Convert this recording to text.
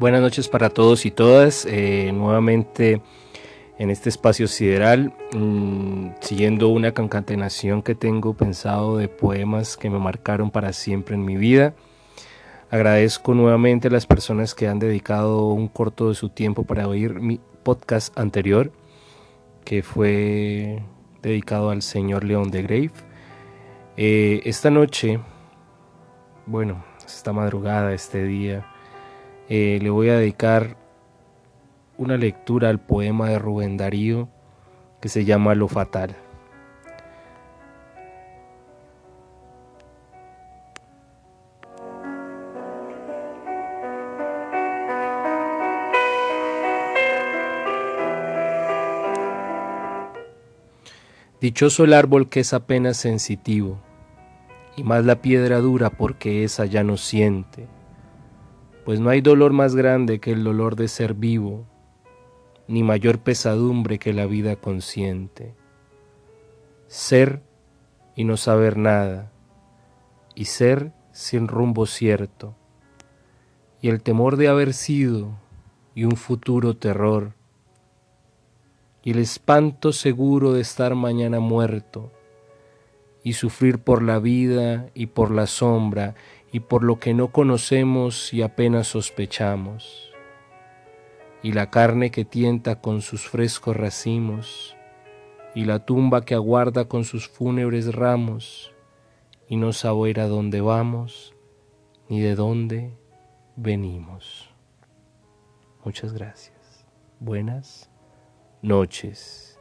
Buenas noches para todos y todas. Eh, nuevamente en este espacio sideral, mm, siguiendo una concatenación que tengo pensado de poemas que me marcaron para siempre en mi vida. Agradezco nuevamente a las personas que han dedicado un corto de su tiempo para oír mi podcast anterior, que fue dedicado al señor León de Grave. Eh, esta noche, bueno, esta madrugada, este día, eh, le voy a dedicar una lectura al poema de Rubén Darío que se llama Lo Fatal. Dichoso el árbol que es apenas sensitivo, y más la piedra dura porque esa ya no siente pues no hay dolor más grande que el dolor de ser vivo, ni mayor pesadumbre que la vida consciente. Ser y no saber nada, y ser sin rumbo cierto, y el temor de haber sido y un futuro terror, y el espanto seguro de estar mañana muerto, y sufrir por la vida y por la sombra, y por lo que no conocemos y apenas sospechamos, y la carne que tienta con sus frescos racimos, y la tumba que aguarda con sus fúnebres ramos, y no saber a dónde vamos, ni de dónde venimos. Muchas gracias. Buenas noches.